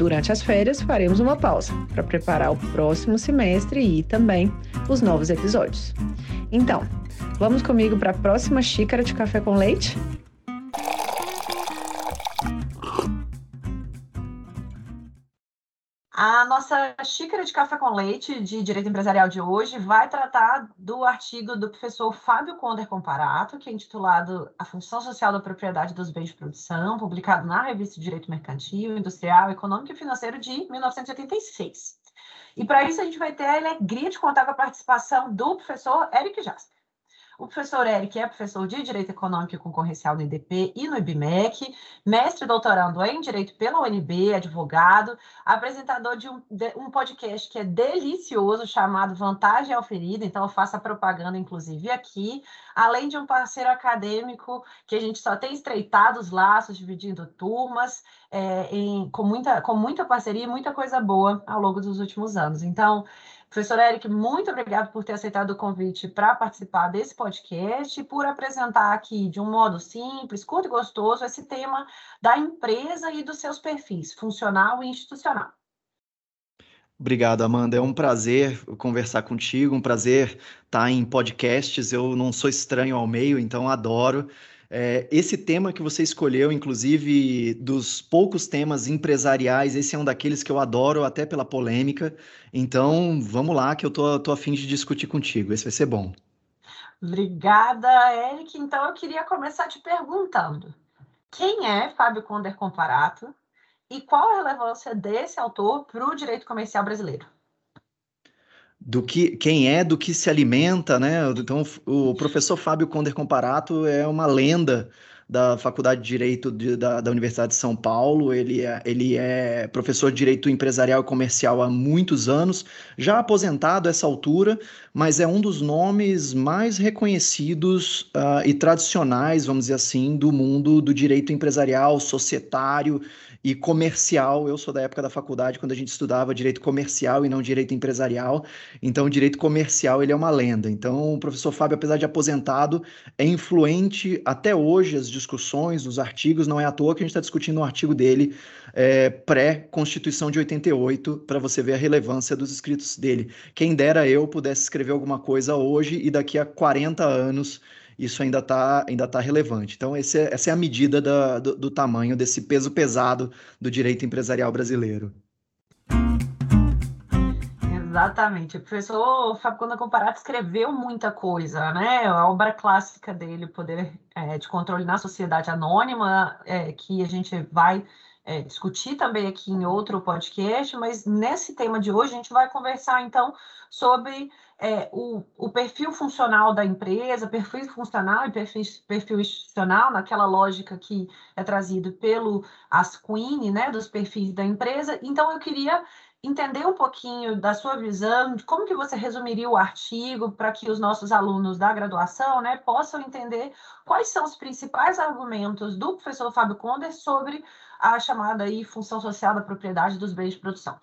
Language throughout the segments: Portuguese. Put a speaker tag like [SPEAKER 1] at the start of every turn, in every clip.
[SPEAKER 1] Durante as férias, faremos uma pausa para preparar o próximo semestre e também os novos episódios. Então, vamos comigo para a próxima xícara de café com leite?
[SPEAKER 2] A nossa xícara de café com leite de direito empresarial de hoje vai tratar do artigo do professor Fábio Conder Comparato, que é intitulado A Função Social da Propriedade dos Bens de Produção, publicado na revista Direito Mercantil, Industrial, Econômico e Financeiro de 1986. E para isso a gente vai ter a alegria de contar com a participação do professor Eric Jasper. O professor Eric é professor de Direito Econômico e Concorrencial no IDP e no IBMEC, mestre e doutorando em Direito pela UNB, advogado, apresentador de um, de um podcast que é delicioso, chamado Vantagem Alferida, então eu faço a propaganda, inclusive, aqui, além de um parceiro acadêmico que a gente só tem estreitado os laços, dividindo turmas, é, em, com, muita, com muita parceria e muita coisa boa ao longo dos últimos anos. Então, Professor Eric, muito obrigado por ter aceitado o convite para participar desse podcast e por apresentar aqui de um modo simples, curto e gostoso esse tema da empresa e dos seus perfis, funcional e institucional.
[SPEAKER 3] Obrigado, Amanda. É um prazer conversar contigo, um prazer estar em podcasts. Eu não sou estranho ao meio, então adoro. É, esse tema que você escolheu, inclusive dos poucos temas empresariais, esse é um daqueles que eu adoro, até pela polêmica. Então, vamos lá, que eu tô, tô a fim de discutir contigo. Esse vai ser bom.
[SPEAKER 2] Obrigada, Eric. Então, eu queria começar te perguntando: quem é Fábio Conder Comparato e qual a relevância desse autor para o direito comercial brasileiro?
[SPEAKER 3] Do que quem é, do que se alimenta, né? Então, o professor Fábio Conder Comparato é uma lenda da Faculdade de Direito de, da, da Universidade de São Paulo. Ele é, ele é professor de Direito Empresarial e Comercial há muitos anos, já aposentado a essa altura, mas é um dos nomes mais reconhecidos uh, e tradicionais, vamos dizer assim, do mundo do direito empresarial, societário e comercial. Eu sou da época da faculdade quando a gente estudava direito comercial e não direito empresarial. Então, direito comercial ele é uma lenda. Então, o professor Fábio, apesar de aposentado, é influente até hoje as discussões, os artigos. Não é à toa que a gente está discutindo um artigo dele é, pré-Constituição de 88 para você ver a relevância dos escritos dele. Quem dera eu pudesse escrever alguma coisa hoje e daqui a 40 anos isso ainda está ainda tá relevante. Então, é, essa é a medida da, do, do tamanho desse peso pesado do direito empresarial brasileiro.
[SPEAKER 2] Exatamente. O professor Fábio Conda Comparato escreveu muita coisa, né? A obra clássica dele, Poder é, de Controle na Sociedade Anônima, é, que a gente vai é, discutir também aqui em outro podcast, mas nesse tema de hoje a gente vai conversar então sobre é, o, o, perfil funcional da empresa, perfil funcional e perfil, perfil institucional, naquela lógica que é trazido pelo Asquini, né, dos perfis da empresa. Então eu queria entender um pouquinho da sua visão, de como que você resumiria o artigo para que os nossos alunos da graduação né, possam entender quais são os principais argumentos do professor Fábio Conder sobre a chamada aí função social da propriedade dos bens de produção.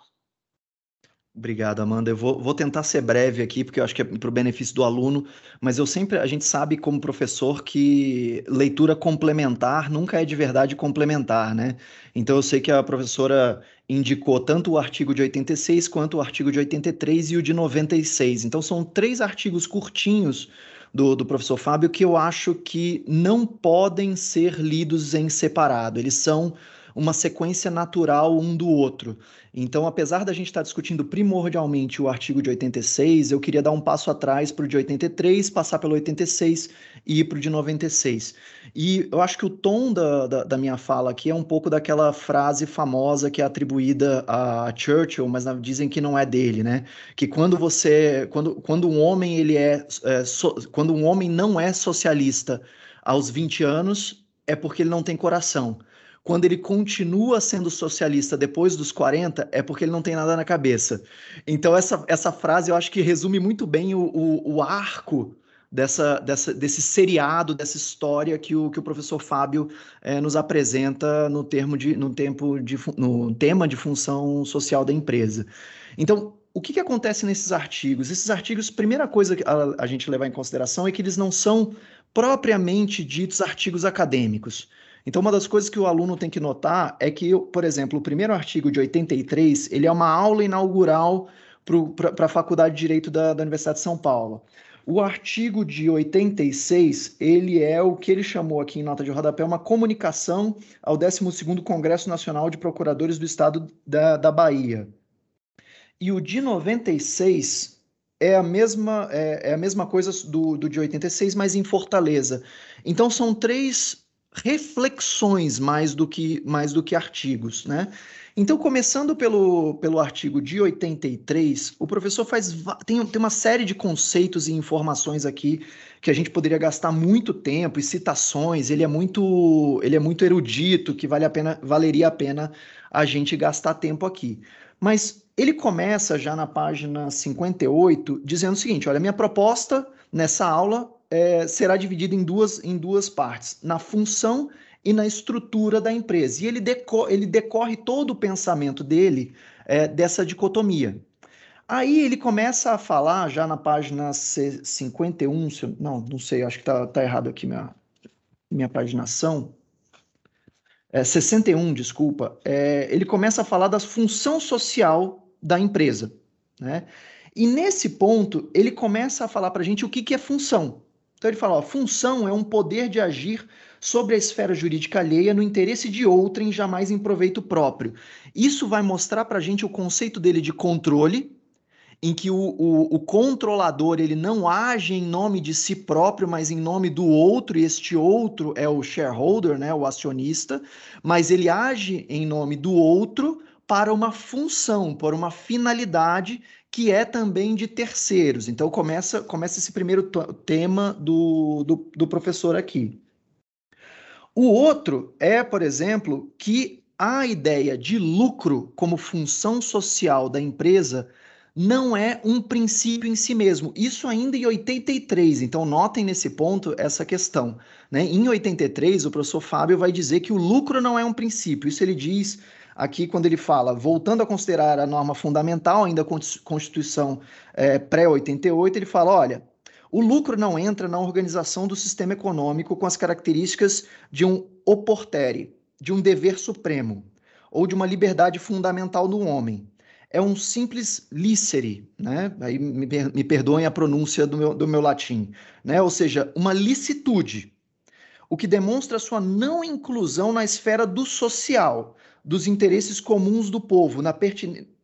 [SPEAKER 3] Obrigado, Amanda. Eu vou, vou, tentar ser breve aqui, porque eu acho que é para o benefício do aluno, mas eu sempre, a gente sabe como professor que leitura complementar nunca é de verdade complementar, né? Então eu sei que a professora indicou tanto o artigo de 86 quanto o artigo de 83 e o de 96. Então são três artigos curtinhos do, do professor Fábio que eu acho que não podem ser lidos em separado. Eles são uma sequência natural um do outro. Então, apesar da gente estar discutindo primordialmente o artigo de 86, eu queria dar um passo atrás para o de 83, passar pelo 86 e ir para o de 96. E eu acho que o tom da, da, da, minha fala aqui é um pouco daquela frase famosa que é atribuída a Churchill, mas dizem que não é dele, né? Que quando você, quando, quando um homem ele é, é so, quando um homem não é socialista aos 20 anos, é porque ele não tem coração quando ele continua sendo socialista depois dos 40, é porque ele não tem nada na cabeça. Então, essa, essa frase eu acho que resume muito bem o, o, o arco dessa, dessa, desse seriado, dessa história que o, que o professor Fábio é, nos apresenta no, termo de, no, tempo de, no tema de função social da empresa. Então, o que, que acontece nesses artigos? Esses artigos, primeira coisa a, a gente levar em consideração é que eles não são propriamente ditos artigos acadêmicos. Então, uma das coisas que o aluno tem que notar é que, por exemplo, o primeiro artigo de 83, ele é uma aula inaugural para a Faculdade de Direito da, da Universidade de São Paulo. O artigo de 86, ele é o que ele chamou aqui em nota de rodapé uma comunicação ao 12º Congresso Nacional de Procuradores do Estado da, da Bahia. E o de 96 é a mesma, é, é a mesma coisa do, do de 86, mas em Fortaleza. Então são três reflexões mais do que, mais do que artigos, né? Então, começando pelo, pelo artigo de 83, o professor faz tem, tem uma série de conceitos e informações aqui que a gente poderia gastar muito tempo e citações. Ele é muito ele é muito erudito, que vale a pena, valeria a pena a gente gastar tempo aqui. Mas ele começa já na página 58 dizendo o seguinte: olha, minha proposta nessa aula é, será dividido em duas, em duas partes, na função e na estrutura da empresa. E ele, deco ele decorre todo o pensamento dele é, dessa dicotomia. Aí ele começa a falar, já na página 51, eu, não, não sei, acho que está tá errado aqui minha, minha paginação. É, 61, desculpa. É, ele começa a falar da função social da empresa. Né? E nesse ponto, ele começa a falar para a gente o que, que é função. Então ele fala: ó, função é um poder de agir sobre a esfera jurídica alheia no interesse de outrem, jamais em proveito próprio. Isso vai mostrar para a gente o conceito dele de controle, em que o, o, o, controlador ele não age em nome de si próprio, mas em nome do outro, e este outro é o shareholder, né, o acionista, mas ele age em nome do outro para uma função, por uma finalidade que é também de terceiros. Então começa, começa esse primeiro tema do, do, do professor aqui. O outro é, por exemplo, que a ideia de lucro como função social da empresa não é um princípio em si mesmo. Isso ainda em 83, então notem nesse ponto essa questão. Né? Em 83, o professor Fábio vai dizer que o lucro não é um princípio. Isso ele diz aqui quando ele fala, voltando a considerar a norma fundamental, ainda Constituição é, pré-88, ele fala, olha, o lucro não entra na organização do sistema econômico com as características de um oportere, de um dever supremo, ou de uma liberdade fundamental do homem. É um simples licere, né? Aí me, me perdoem a pronúncia do meu, do meu latim, né? Ou seja, uma licitude, o que demonstra sua não inclusão na esfera do social, dos interesses comuns do povo na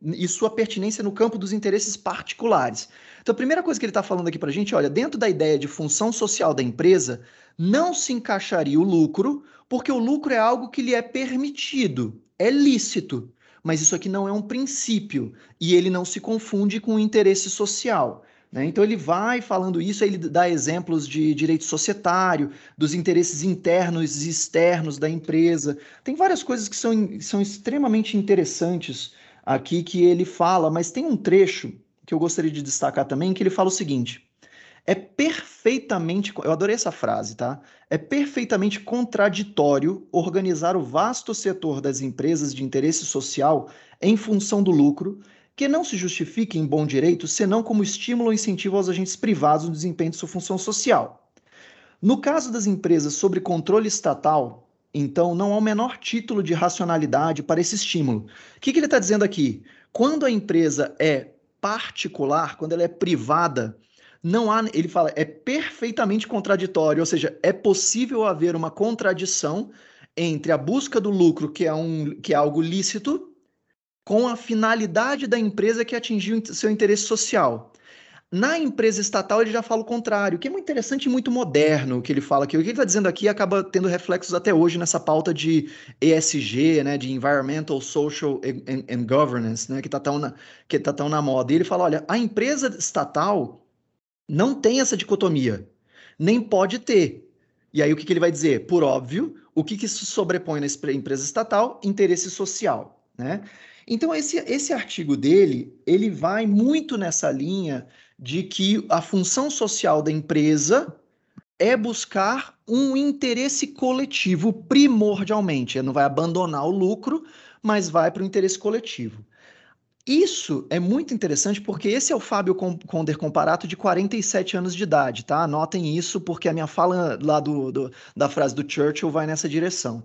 [SPEAKER 3] e sua pertinência no campo dos interesses particulares. Então, a primeira coisa que ele está falando aqui para a gente, olha, dentro da ideia de função social da empresa, não se encaixaria o lucro, porque o lucro é algo que lhe é permitido, é lícito, mas isso aqui não é um princípio e ele não se confunde com o interesse social. Né? Então ele vai falando isso, ele dá exemplos de direito societário, dos interesses internos e externos da empresa. Tem várias coisas que são, são extremamente interessantes aqui que ele fala, mas tem um trecho que eu gostaria de destacar também, que ele fala o seguinte: é perfeitamente, eu adorei essa frase, tá? É perfeitamente contraditório organizar o vasto setor das empresas de interesse social em função do lucro que não se justifique em bom direito senão como estímulo ou incentivo aos agentes privados no desempenho de sua função social. No caso das empresas sobre controle estatal, então não há o menor título de racionalidade para esse estímulo. O que, que ele está dizendo aqui? Quando a empresa é particular, quando ela é privada, não há, ele fala, é perfeitamente contraditório, ou seja, é possível haver uma contradição entre a busca do lucro, que é, um, que é algo lícito, com a finalidade da empresa que atingiu seu interesse social. Na empresa estatal, ele já fala o contrário, que é muito interessante e muito moderno o que ele fala aqui. O que ele está dizendo aqui acaba tendo reflexos até hoje nessa pauta de ESG, né, de Environmental, Social and, and Governance, né, que está tão, na, que tá tão na moda. E ele fala, olha, a empresa estatal não tem essa dicotomia, nem pode ter. E aí o que, que ele vai dizer? Por óbvio, o que, que se sobrepõe na empresa estatal? Interesse social, né? Então, esse, esse artigo dele, ele vai muito nessa linha de que a função social da empresa é buscar um interesse coletivo primordialmente. Não vai abandonar o lucro, mas vai para o interesse coletivo. Isso é muito interessante porque esse é o Fábio Conder Comparato de 47 anos de idade, tá? Anotem isso porque a minha fala lá do, do da frase do Churchill vai nessa direção.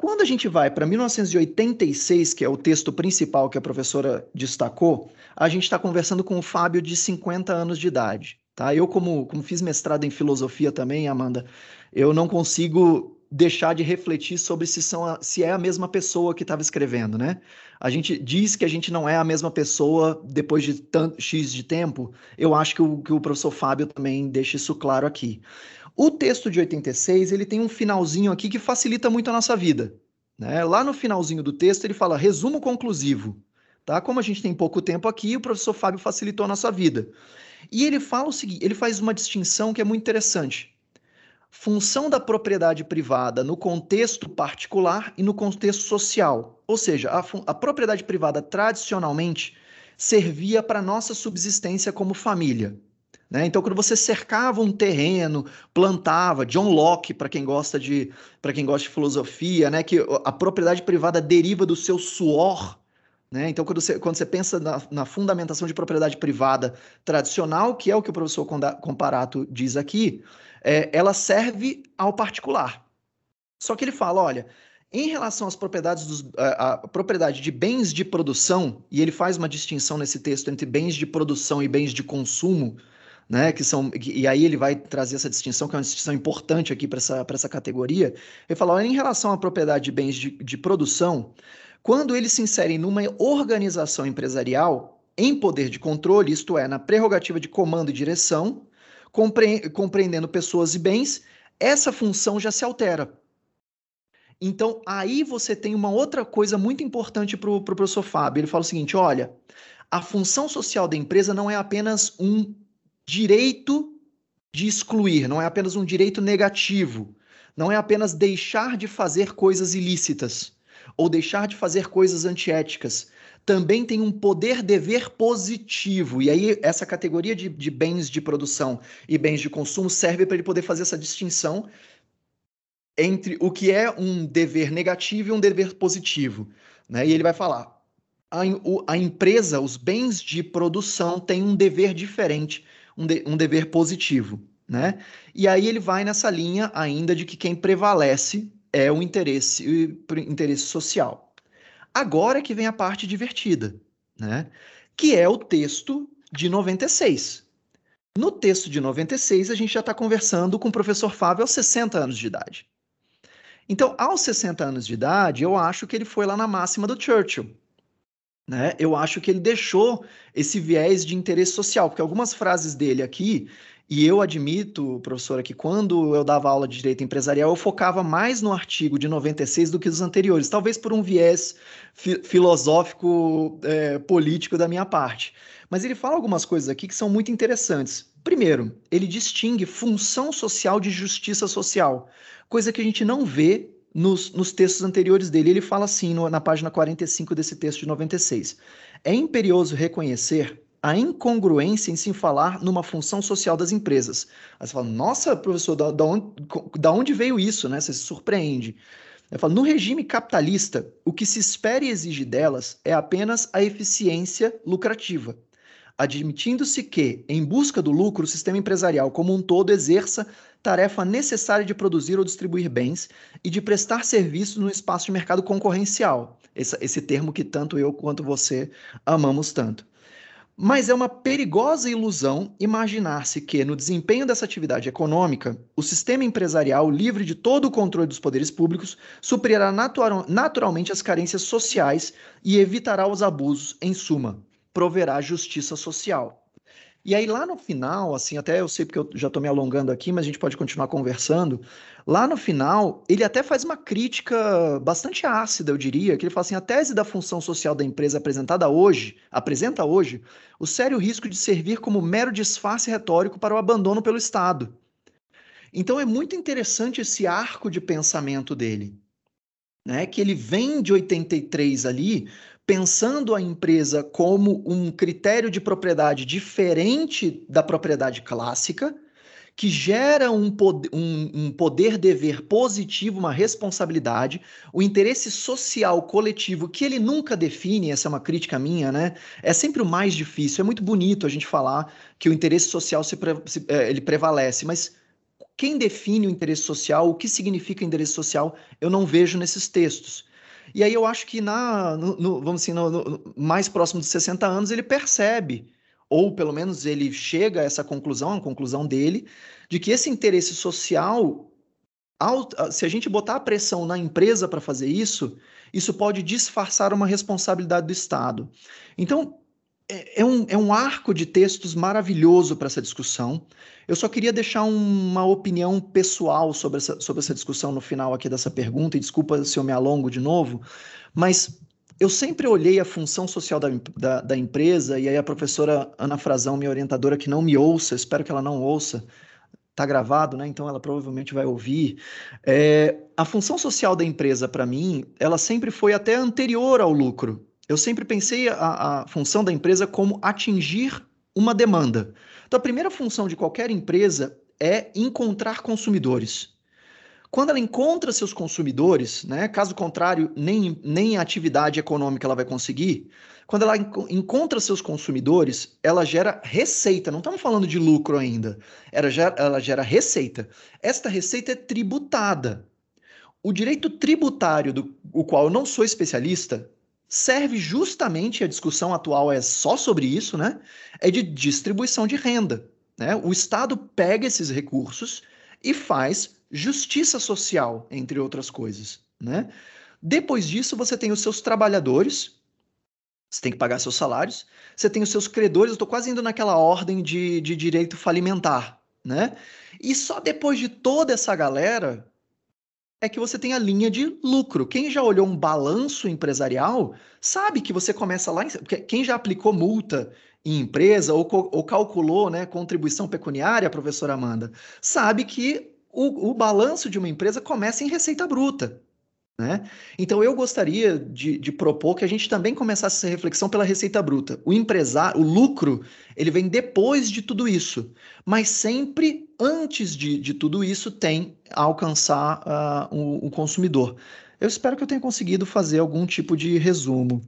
[SPEAKER 3] Quando a gente vai para 1986, que é o texto principal que a professora destacou, a gente está conversando com o Fábio de 50 anos de idade. Tá? Eu, como, como fiz mestrado em filosofia também, Amanda, eu não consigo deixar de refletir sobre se, são a, se é a mesma pessoa que estava escrevendo, né? A gente diz que a gente não é a mesma pessoa depois de tanto X de tempo. Eu acho que o, que o professor Fábio também deixa isso claro aqui. O texto de 86 ele tem um finalzinho aqui que facilita muito a nossa vida. Né? Lá no finalzinho do texto ele fala resumo conclusivo. Tá? Como a gente tem pouco tempo aqui, o professor Fábio facilitou a nossa vida. E ele fala o seguinte: ele faz uma distinção que é muito interessante. Função da propriedade privada no contexto particular e no contexto social. Ou seja, a, a propriedade privada tradicionalmente servia para nossa subsistência como família. Né? Então, quando você cercava um terreno, plantava, John Locke, para quem gosta de para quem gosta de filosofia, né? que a propriedade privada deriva do seu suor. Né? Então, quando você, quando você pensa na, na, fundamentação de propriedade privada tradicional, que é o que o professor Comparato diz aqui, é, ela serve ao particular. Só que ele fala, olha, em relação às propriedades dos, a, a, propriedade de bens de produção, e ele faz uma distinção nesse texto entre bens de produção e bens de consumo, né, que são, e aí ele vai trazer essa distinção, que é uma distinção importante aqui para essa, essa categoria. Ele fala: olha, em relação à propriedade de bens de, de produção, quando eles se inserem numa organização empresarial em poder de controle, isto é, na prerrogativa de comando e direção, compre, compreendendo pessoas e bens, essa função já se altera. Então, aí você tem uma outra coisa muito importante para o pro professor Fábio. Ele fala o seguinte: olha, a função social da empresa não é apenas um direito de excluir, não é apenas um direito negativo, não é apenas deixar de fazer coisas ilícitas ou deixar de fazer coisas antiéticas. Também tem um poder-dever positivo. E aí, essa categoria de, de bens de produção e bens de consumo serve para ele poder fazer essa distinção entre o que é um dever negativo e um dever positivo. Né? E ele vai falar: a, a empresa, os bens de produção têm um dever diferente um, de, um dever positivo, né? E aí ele vai nessa linha ainda de que quem prevalece é o interesse, o interesse social. Agora que vem a parte divertida, né? Que é o texto de 96. No texto de 96, a gente já está conversando com o professor Fábio aos 60 anos de idade. Então, aos 60 anos de idade, eu acho que ele foi lá na máxima do Churchill, né? Eu acho que ele deixou esse viés de interesse social, porque algumas frases dele aqui, e eu admito, professora, que quando eu dava aula de direito empresarial, eu focava mais no artigo de 96 do que os anteriores, talvez por um viés fi filosófico é, político da minha parte. Mas ele fala algumas coisas aqui que são muito interessantes. Primeiro, ele distingue função social de justiça social, coisa que a gente não vê nos, nos textos anteriores dele. Ele fala assim no, na página 45 desse texto de 96. É imperioso reconhecer a incongruência em se falar numa função social das empresas. Aí você fala, nossa, professor, da, da, onde, da onde veio isso? Né? Você se surpreende. Eu falo, no regime capitalista, o que se espera e exige delas é apenas a eficiência lucrativa, admitindo-se que, em busca do lucro, o sistema empresarial como um todo exerça tarefa necessária de produzir ou distribuir bens e de prestar serviços no espaço de mercado concorrencial. Esse, esse termo que tanto eu quanto você amamos tanto. Mas é uma perigosa ilusão imaginar-se que, no desempenho dessa atividade econômica, o sistema empresarial, livre de todo o controle dos poderes públicos, suprirá natural, naturalmente as carências sociais e evitará os abusos, em suma, proverá justiça social. E aí, lá no final, assim, até eu sei porque eu já estou me alongando aqui, mas a gente pode continuar conversando. Lá no final, ele até faz uma crítica bastante ácida, eu diria, que ele fala assim: a tese da função social da empresa apresentada hoje, apresenta hoje, o sério risco de servir como mero disfarce retórico para o abandono pelo Estado. Então é muito interessante esse arco de pensamento dele. Né, que ele vem de 83 ali pensando a empresa como um critério de propriedade diferente da propriedade clássica, que gera um poder, um, um poder dever positivo, uma responsabilidade, o interesse social coletivo que ele nunca define, essa é uma crítica minha, né? É sempre o mais difícil. É muito bonito a gente falar que o interesse social se, se, é, ele prevalece, mas quem define o interesse social, o que significa interesse social, eu não vejo nesses textos. E aí eu acho que na, no, no, vamos assim, no, no, mais próximo dos 60 anos ele percebe, ou pelo menos ele chega a essa conclusão, a conclusão dele, de que esse interesse social, se a gente botar a pressão na empresa para fazer isso, isso pode disfarçar uma responsabilidade do Estado. Então, é, é um, é um arco de textos maravilhoso para essa discussão. Eu só queria deixar uma opinião pessoal sobre essa, sobre essa discussão no final aqui dessa pergunta, e desculpa se eu me alongo de novo, mas eu sempre olhei a função social da, da, da, empresa, e aí a professora Ana Frazão, minha orientadora, que não me ouça, espero que ela não ouça, está gravado, né? Então ela provavelmente vai ouvir. É, a função social da empresa, para mim, ela sempre foi até anterior ao lucro. Eu sempre pensei a, a função da empresa como atingir uma demanda. Então, a primeira função de qualquer empresa é encontrar consumidores. Quando ela encontra seus consumidores, né, caso contrário, nem, nem atividade econômica ela vai conseguir, quando ela enco encontra seus consumidores, ela gera receita. Não estamos falando de lucro ainda. Ela gera, ela gera receita. Esta receita é tributada. O direito tributário, do o qual eu não sou especialista, serve justamente, a discussão atual é só sobre isso, né? É de distribuição de renda. Né? O Estado pega esses recursos e faz justiça social, entre outras coisas. Né? Depois disso, você tem os seus trabalhadores, você tem que pagar seus salários, você tem os seus credores, eu estou quase indo naquela ordem de, de direito falimentar. Né? E só depois de toda essa galera é que você tem a linha de lucro. Quem já olhou um balanço empresarial sabe que você começa lá. Em... Quem já aplicou multa em empresa ou, ou calculou né, contribuição pecuniária, professora Amanda, sabe que o, o balanço de uma empresa começa em receita bruta. Né? Então eu gostaria de, de, propor que a gente também começasse essa reflexão pela receita bruta. O empresário, o lucro, ele vem depois de tudo isso, mas sempre antes de, de tudo isso tem a alcançar uh, o, o consumidor. Eu espero que eu tenha conseguido fazer algum tipo de resumo.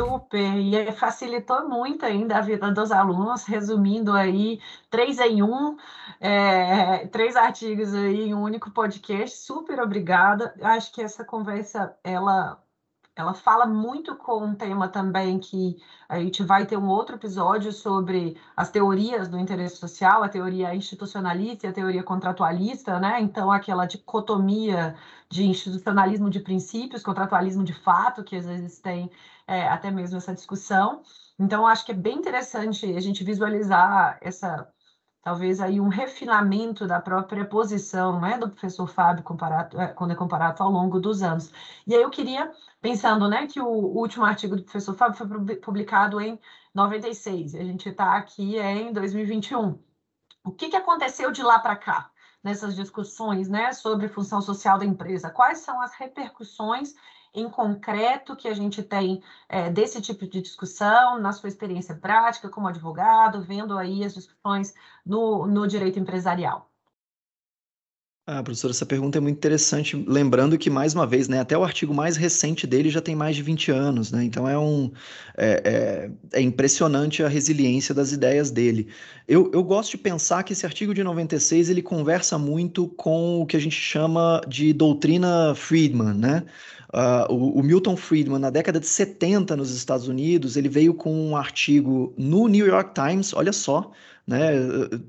[SPEAKER 2] Super, e facilitou muito ainda a vida dos alunos, resumindo aí três em um, é, três artigos aí em um único podcast. Super obrigada. Acho que essa conversa ela ela fala muito com um tema também que a gente vai ter um outro episódio sobre as teorias do interesse social, a teoria institucionalista e a teoria contratualista, né? Então, aquela dicotomia de institucionalismo de princípios, contratualismo de fato, que às vezes tem é, até mesmo essa discussão. Então, acho que é bem interessante a gente visualizar essa talvez aí um refinamento da própria posição né, do professor Fábio comparado, é, quando é comparado ao longo dos anos. E aí eu queria, pensando né, que o último artigo do professor Fábio foi publicado em 96, a gente está aqui em 2021. O que, que aconteceu de lá para cá? Nessas discussões né, sobre função social da empresa, quais são as repercussões em concreto que a gente tem é, desse tipo de discussão, na sua experiência prática como advogado, vendo aí as discussões no, no direito empresarial?
[SPEAKER 3] Ah, professor, essa pergunta é muito interessante, lembrando que, mais uma vez, né, até o artigo mais recente dele já tem mais de 20 anos, né, então é, um, é, é, é impressionante a resiliência das ideias dele. Eu, eu gosto de pensar que esse artigo de 96, ele conversa muito com o que a gente chama de doutrina Friedman, né, Uh, o, o, Milton Friedman, na década de 70 nos Estados Unidos, ele veio com um artigo no New York Times, olha só, né,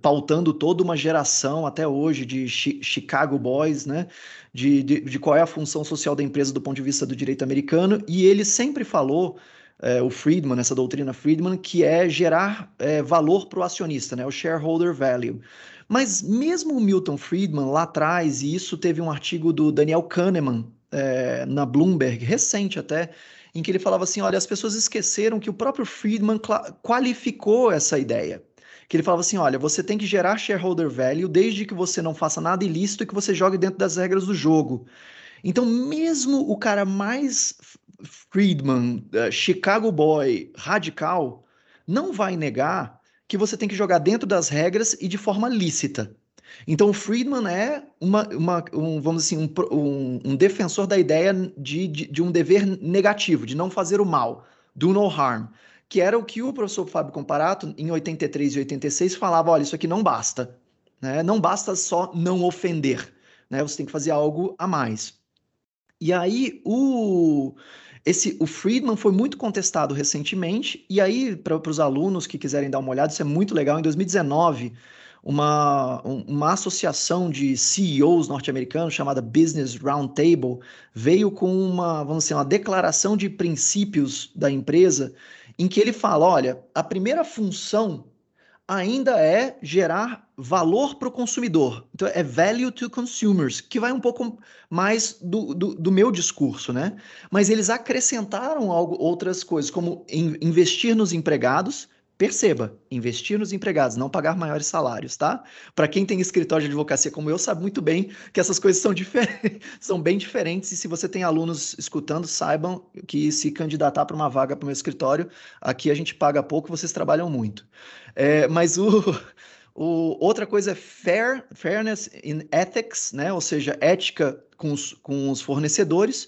[SPEAKER 3] pautando toda uma geração até hoje de Chicago Boys, né, de, de, de, qual é a função social da empresa do ponto de vista do direito americano, e ele sempre falou, é, o Friedman, essa doutrina Friedman, que é gerar é, valor para o acionista, né, o shareholder value. Mas mesmo o Milton Friedman lá atrás, e isso teve um artigo do Daniel Kahneman é, na Bloomberg, recente até, em que ele falava assim: olha, as pessoas esqueceram que o próprio Friedman qualificou essa ideia que ele falava assim: olha, você tem que gerar shareholder value desde que você não faça nada ilícito e que você jogue dentro das regras do jogo. Então, mesmo o cara mais Friedman, uh, Chicago Boy, radical, não vai negar que você tem que jogar dentro das regras e de forma lícita. Então, o Friedman é uma, uma um, vamos assim, um, um, um defensor da ideia de, de, de um dever negativo, de não fazer o mal, do no harm que era o que o professor Fábio Comparato, em 83 e 86, falava: olha, isso aqui não basta. Né? Não basta só não ofender. Né? Você tem que fazer algo a mais. E aí, o, esse, o Friedman foi muito contestado recentemente, e aí, para os alunos que quiserem dar uma olhada, isso é muito legal. Em 2019, uma, uma associação de CEOs norte-americanos chamada Business Roundtable veio com uma, vamos dizer, uma declaração de princípios da empresa em que ele fala: olha, a primeira função ainda é gerar valor para o consumidor. Então, é value to consumers, que vai um pouco mais do, do, do meu discurso, né? Mas eles acrescentaram algo, outras coisas, como investir nos empregados, Perceba, investir nos empregados, não pagar maiores salários, tá? Para quem tem escritório de advocacia como eu, sabe muito bem que essas coisas são, são bem diferentes. E se você tem alunos escutando, saibam que se candidatar para uma vaga para o meu escritório, aqui a gente paga pouco, vocês trabalham muito. É, mas o, o, outra coisa é fair, fairness in ethics, né? Ou seja, ética com os, com os fornecedores.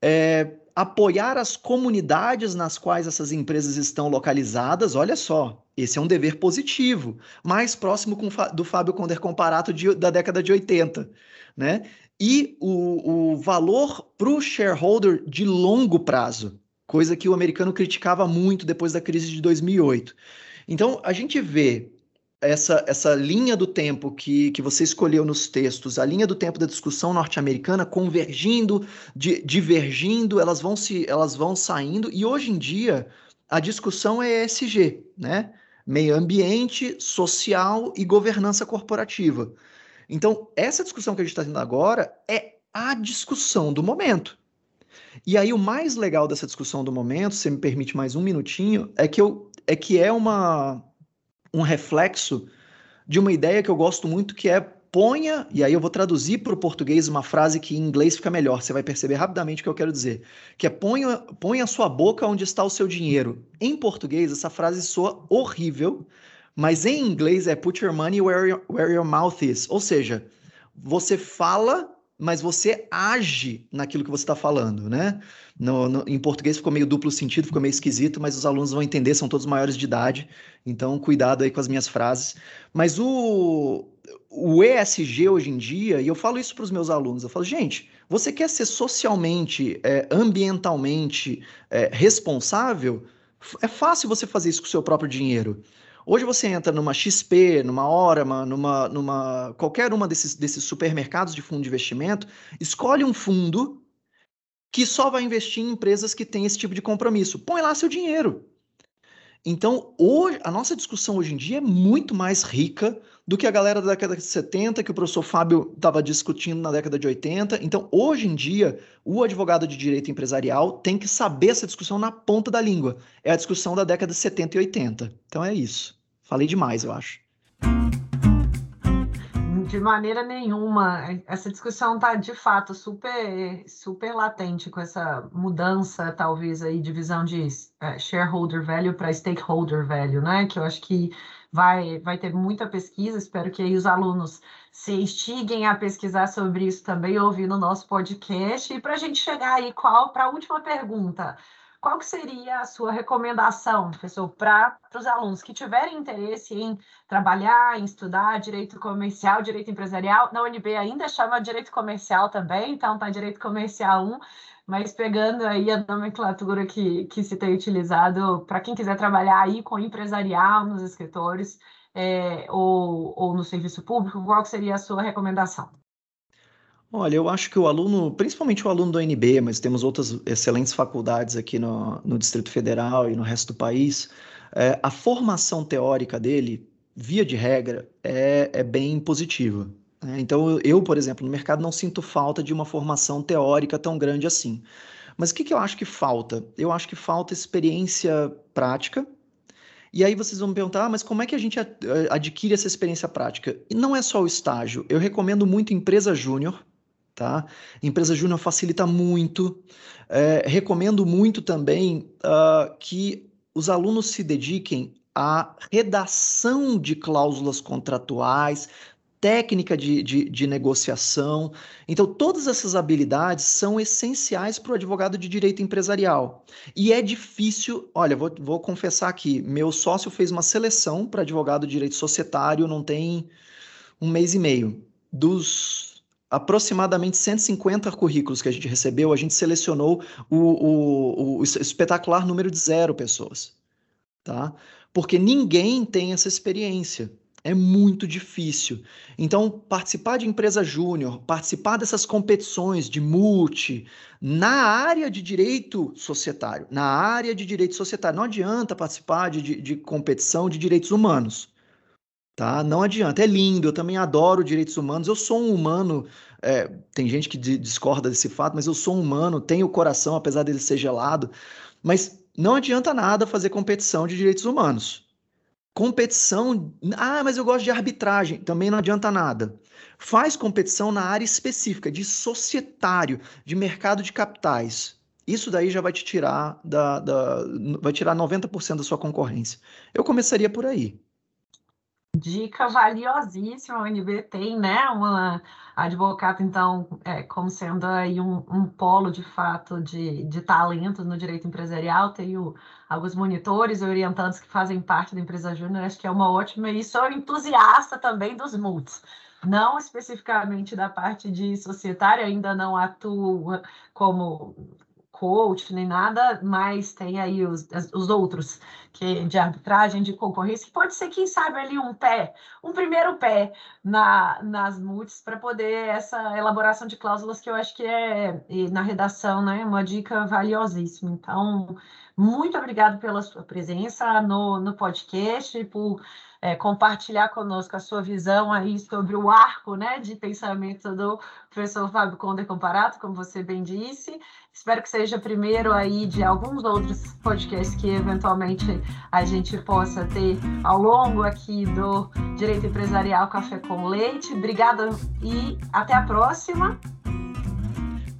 [SPEAKER 3] É, apoiar as comunidades nas quais essas empresas estão localizadas, olha só, esse é um dever positivo, mais próximo com, do Fábio Conder Comparato de, da década de 80, né? E o, o valor para o shareholder de longo prazo, coisa que o americano criticava muito depois da crise de 2008. Então, a gente vê essa, essa linha do tempo que, que você escolheu nos textos, a linha do tempo da discussão norte-americana convergindo, di, divergindo, elas vão se elas vão saindo e hoje em dia a discussão é ESG, né? Meio ambiente, social e governança corporativa. Então, essa discussão que a gente está tendo agora é a discussão do momento. E aí, o mais legal dessa discussão do momento, se me permite mais um minutinho, é que, eu, é, que é uma, um reflexo de uma ideia que eu gosto muito, que é ponha, e aí eu vou traduzir para o português uma frase que em inglês fica melhor, você vai perceber rapidamente o que eu quero dizer, que é ponha, ponha a sua boca onde está o seu dinheiro. Em português, essa frase soa horrível, mas em inglês é put your money where your, where your mouth is, ou seja, você fala mas você age naquilo que você está falando, né? No, no, em português ficou meio duplo sentido, ficou meio esquisito, mas os alunos vão entender, são todos maiores de idade, então cuidado aí com as minhas frases. Mas o, o ESG hoje em dia, e eu falo isso para os meus alunos, eu falo, gente, você quer ser socialmente, é, ambientalmente é, responsável? É fácil você fazer isso com o seu próprio dinheiro. Hoje você entra numa XP, numa Orama, numa, numa qualquer uma desses, desses supermercados de fundo de investimento, escolhe um fundo que só vai investir em empresas que têm esse tipo de compromisso. Põe lá seu dinheiro. Então, hoje, a nossa discussão hoje em dia é muito mais rica do que a galera da década de 70, que o professor Fábio estava discutindo na década de 80. Então, hoje em dia, o advogado de direito empresarial tem que saber essa discussão na ponta da língua. É a discussão da década de 70 e 80. Então, é isso. Falei demais, eu acho.
[SPEAKER 2] de maneira nenhuma. Essa discussão está de fato super, super latente com essa mudança, talvez, aí, de visão de é, shareholder value para stakeholder value, né? Que eu acho que vai, vai ter muita pesquisa. Espero que aí os alunos se instiguem a pesquisar sobre isso também, ouvindo o nosso podcast. E para a gente chegar aí, qual para a última pergunta? Qual que seria a sua recomendação, professor, para os alunos que tiverem interesse em trabalhar, em estudar direito comercial, direito empresarial? Na UNB ainda chama direito comercial também, então tá direito comercial 1, mas pegando aí a nomenclatura que, que se tem utilizado para quem quiser trabalhar aí com empresarial nos escritórios é, ou, ou no serviço público, qual seria a sua recomendação?
[SPEAKER 3] Olha, eu acho que o aluno, principalmente o aluno do UNB, mas temos outras excelentes faculdades aqui no, no Distrito Federal e no resto do país, é, a formação teórica dele, via de regra, é, é bem positiva. Né? Então, eu, por exemplo, no mercado não sinto falta de uma formação teórica tão grande assim. Mas o que, que eu acho que falta? Eu acho que falta experiência prática. E aí vocês vão me perguntar, ah, mas como é que a gente adquire essa experiência prática? E não é só o estágio. Eu recomendo muito empresa júnior, Tá? Empresa Júnior facilita muito. É, recomendo muito também uh, que os alunos se dediquem à redação de cláusulas contratuais, técnica de, de, de, negociação. Então, todas essas habilidades são essenciais para o advogado de direito empresarial. E é difícil, olha, vou, vou confessar aqui, meu sócio fez uma seleção para advogado de direito societário, não tem um mês e meio. Dos aproximadamente 150 currículos que a gente recebeu, a gente selecionou o, o, o espetacular número de zero pessoas, tá? Porque ninguém tem essa experiência. É muito difícil. Então, participar de empresa júnior, participar dessas competições de multi, na área de direito societário, na área de direito societário, não adianta participar de, de, de competição de direitos humanos Tá? Não adianta, é lindo, eu também adoro direitos humanos, eu sou um humano, é, tem gente que discorda desse fato, mas eu sou um humano, tenho coração, apesar dele ser gelado, mas não adianta nada fazer competição de direitos humanos. Competição, ah, mas eu gosto de arbitragem, também não adianta nada. Faz competição na área específica, de societário, de mercado de capitais. Isso daí já vai te tirar da, da vai tirar 90% da sua concorrência. Eu começaria por aí.
[SPEAKER 2] Dica valiosíssima, o UNB tem, né, uma advogada, então, é, como sendo aí um, um, polo, de fato, de, de talentos no direito empresarial, tenho alguns monitores e orientantes que fazem parte da empresa júnior, acho que é uma ótima, e sou entusiasta também dos multis, não especificamente da parte de societária, ainda não atuo como coach nem nada, mas tem aí os, os outros que de arbitragem, de concorrência, que pode ser, quem sabe, ali um pé, um primeiro pé na, nas multis para poder essa elaboração de cláusulas que eu acho que é, na redação, né, uma dica valiosíssima. Então, muito obrigado pela sua presença no, no podcast, por é, compartilhar conosco a sua visão aí sobre o arco né, de pensamento do professor Fábio Conder Comparato, como você bem disse. Espero que seja primeiro aí de alguns outros podcasts que eventualmente a gente possa ter ao longo aqui do Direito Empresarial Café com Leite. Obrigada e até a próxima.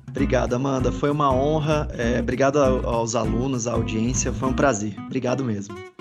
[SPEAKER 3] Obrigado, Amanda. Foi uma honra. É, obrigado aos alunos, à audiência. Foi um prazer. Obrigado mesmo.